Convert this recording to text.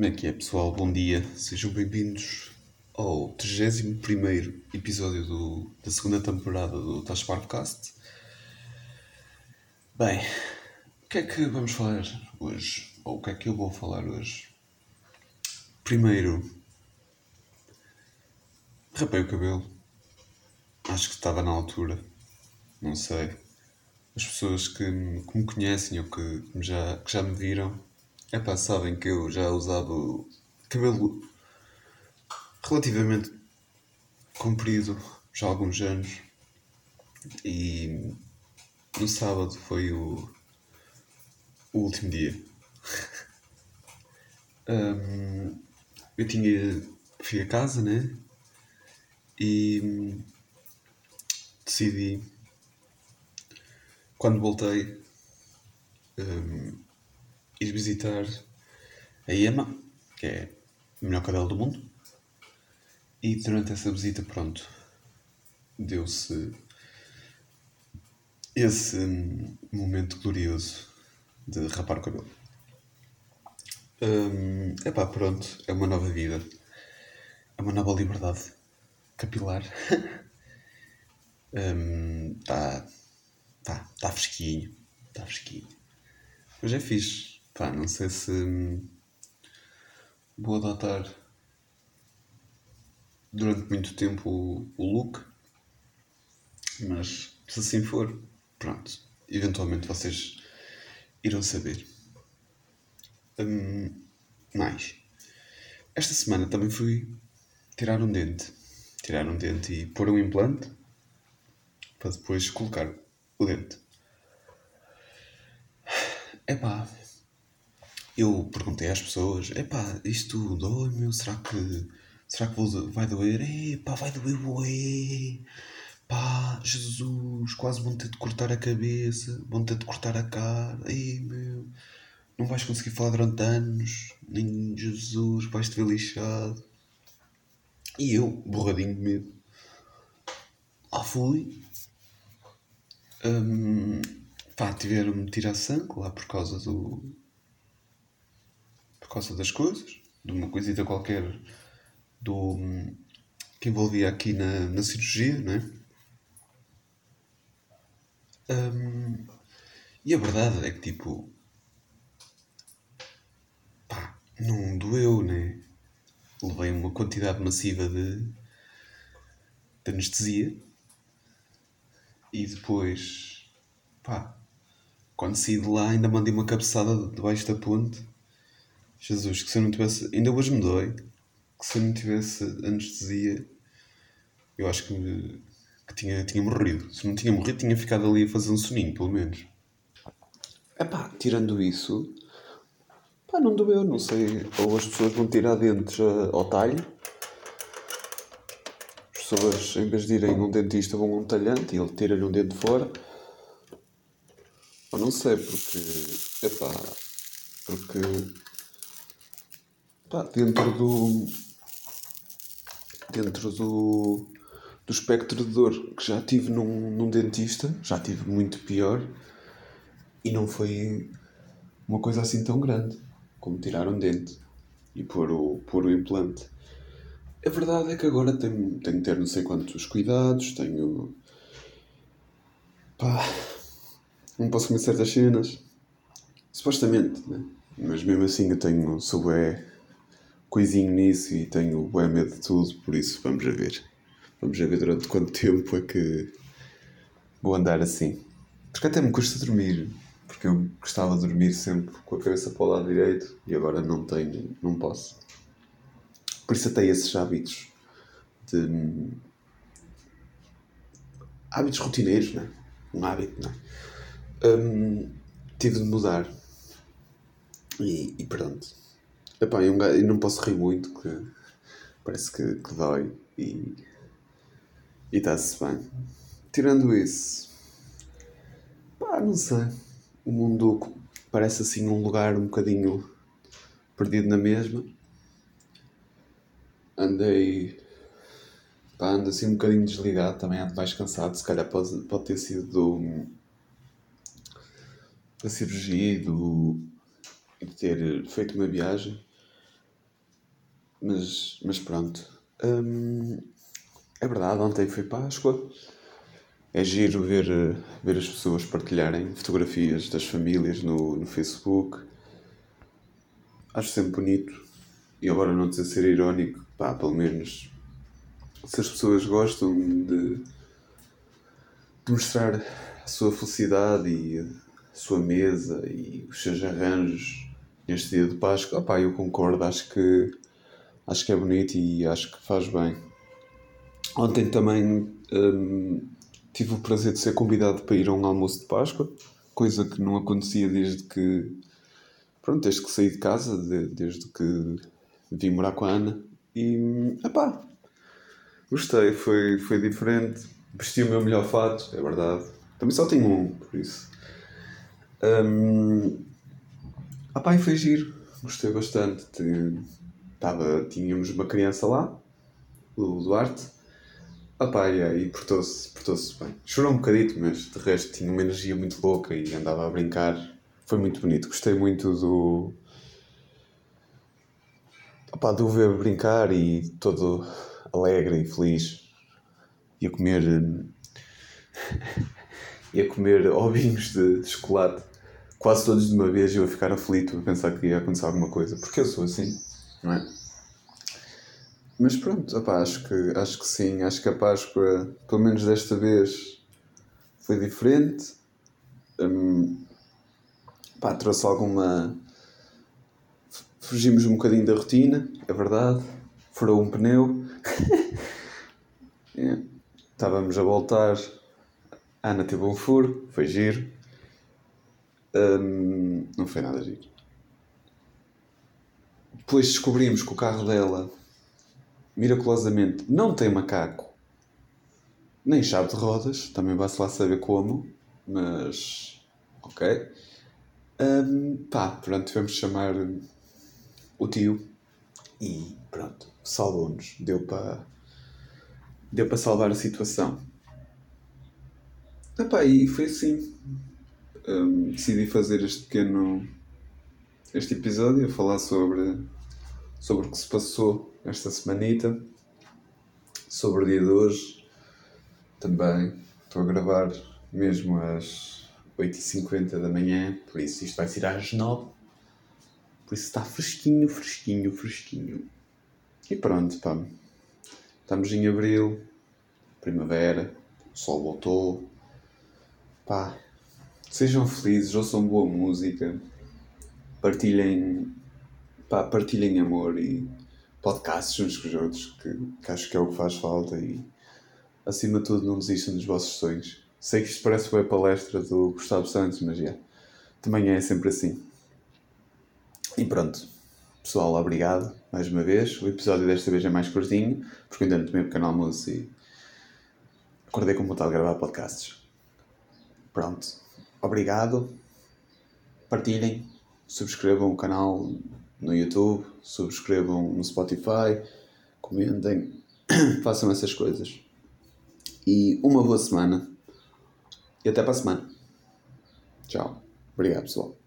Como é que é, pessoal? Bom dia, sejam bem-vindos ao 31 episódio do, da segunda temporada do Tás Podcast. Bem, o que é que vamos falar hoje? Ou o que é que eu vou falar hoje? Primeiro, rapei o cabelo. Acho que estava na altura. Não sei. As pessoas que, que me conhecem ou que, que já, que já me viram, epá, sabem que eu já usava cabelo relativamente comprido já há alguns anos. E no sábado foi o, o último dia. Hum, eu tinha. fui a casa, né? E decidi. Quando voltei, hum, ir visitar a Ema, que é o melhor cabelo do mundo. E durante essa visita, pronto, deu-se esse hum, momento glorioso de rapar o cabelo. Hum, epá, pronto, é uma nova vida. É uma nova liberdade capilar. Está tá, tá fresquinho. Está fresquinho. Mas é fixe. Pá, não sei se hum, vou adotar durante muito tempo o, look. Mas se assim for, pronto. Eventualmente vocês irão saber. Hum, mais. Esta semana também fui tirar um dente. Tirar um dente e pôr um implante para depois colocar o dente. Epá, eu perguntei às pessoas: epá, isto dói, meu? Será que, será que vai doer? Epá, vai doer, ué. Pá, Jesus, quase vão ter de cortar a cabeça, vão ter de cortar a cara. Ei, meu, não vais conseguir falar durante anos, nem Jesus, vais-te ver lixado. E eu, borradinho de medo, lá fui. Hum, pá, tiveram-me tirar sangue lá por causa do. Causa das coisas, de uma coisita qualquer do. que envolvia aqui na, na cirurgia, não é? Hum, e a verdade é que, tipo. pá, não doeu, né? Levei uma quantidade massiva de. de anestesia e depois, pá, quando saí de lá ainda mandei uma cabeçada debaixo da ponte. Jesus, que se eu não tivesse, ainda hoje me dói, que se eu não tivesse anestesia, eu acho que, que tinha, tinha morrido. Se não tinha morrido, tinha ficado ali a fazer um soninho, pelo menos. Epá, tirando isso, pá, não doeu, não sei, ou as pessoas vão tirar dentes ah, ao talho, as pessoas, em vez de irem a um dentista, vão a um talhante e ele tira-lhe um dente fora. Eu não sei, porque. Epá. Porque. Pá, dentro do. Dentro do. Do espectro de dor que já tive num, num dentista, já tive muito pior e não foi uma coisa assim tão grande como tirar um dente e pôr o, pôr o implante. A verdade é que agora tenho, tenho de ter não sei quantos cuidados, tenho. pá. não posso comer certas cenas. Supostamente, né? Mas mesmo assim eu tenho. sou bué coisinho nisso e tenho bué medo de tudo, por isso vamos a ver. Vamos a ver durante quanto tempo é que vou andar assim. Porque até me custa dormir. Porque eu gostava de dormir sempre com a cabeça para o lado direito e agora não tenho, não posso. Por isso até esses hábitos de hábitos rotineiros, né? Um hábito, né? Hum, tive de mudar. E, e pronto. Epá, eu, não posso rir muito, que parece que, que dói e e está-se bem. Tirando isso, pá, não sei. O mundo parece assim um lugar um bocadinho perdido na mesma. Andei. Pá, ando assim um bocadinho desligado, também ando mais cansado. Se calhar pode, pode ter sido do, da cirurgia e do, e de ter feito uma viagem. Mas, mas pronto. Hum, é verdade, ontem foi Páscoa. É giro ver, ver as pessoas partilharem fotografias das famílias no, no Facebook. Acho sempre bonito. E agora não dizer ser irónico, pá, pelo menos se as pessoas gostam de, de mostrar a sua felicidade e a sua mesa e os seus arranjos neste dia de Páscoa, opá, eu concordo, acho que acho que é bonito e acho que faz bem. Ontem também hum, tive o prazer de ser convidado para ir a um almoço de Páscoa, coisa que não acontecia desde que pronto, desde que saí de casa, de, desde que vim morar com a Ana e epá, gostei, foi, foi diferente, vesti o meu melhor fato, é verdade. Também só tenho um, por isso. Um, epá, e foi giro, gostei bastante. Tava, tínhamos uma criança lá, o Duarte, Opá, yeah, e portou-se portou bem. Chorou um bocadito, mas de resto tinha uma energia muito louca e andava a brincar. Foi muito bonito. Gostei muito do. Opá, de o ver brincar e todo alegre e feliz. Ia comer. ia comer ovinhos de, de chocolate quase todos de uma vez e eu a ficar aflito a pensar que ia acontecer alguma coisa. Porque eu sou assim, não é? Mas pronto, opa, acho, que, acho que sim, acho que a Páscoa, pelo menos desta vez, foi diferente. Hum, pá, trouxe alguma. Fugimos um bocadinho da rotina, é verdade. Furou um pneu. é. Estávamos a voltar. A Ana teve um furo, foi giro. Hum, não foi nada giro. Depois descobrimos que o carro dela miraculosamente não tem macaco, nem chave de rodas, também vai-se lá saber como, mas ok. Um, pá, pronto, tivemos de chamar o tio e pronto, salvou-nos, deu para deu para salvar a situação. Epá, e foi assim. Um, decidi fazer este pequeno este episódio a falar sobre sobre o que se passou esta semanita, sobre o dia de hoje. Também estou a gravar mesmo às 8h50 da manhã, por isso isto vai ser às 9 Por isso está fresquinho, fresquinho, fresquinho. E pronto, pá. Estamos em abril, primavera, o sol voltou. Pá, sejam felizes, ouçam boa música, partilhem pá, partilhem amor e podcasts uns com os outros, que, que acho que é o que faz falta e acima de tudo não desistam dos vossos sonhos. Sei que isto parece uma palestra do Gustavo Santos, mas yeah, também é sempre assim. E pronto, pessoal, obrigado mais uma vez. O episódio desta vez é mais curtinho, porque ainda não tomei um pequeno almoço e acordei com vontade de gravar podcasts. Pronto, obrigado. Partilhem, subscrevam o canal no YouTube, subscrevam no Spotify, comentem, façam essas coisas. E uma boa semana. E até para a semana. Tchau. Obrigado, pessoal.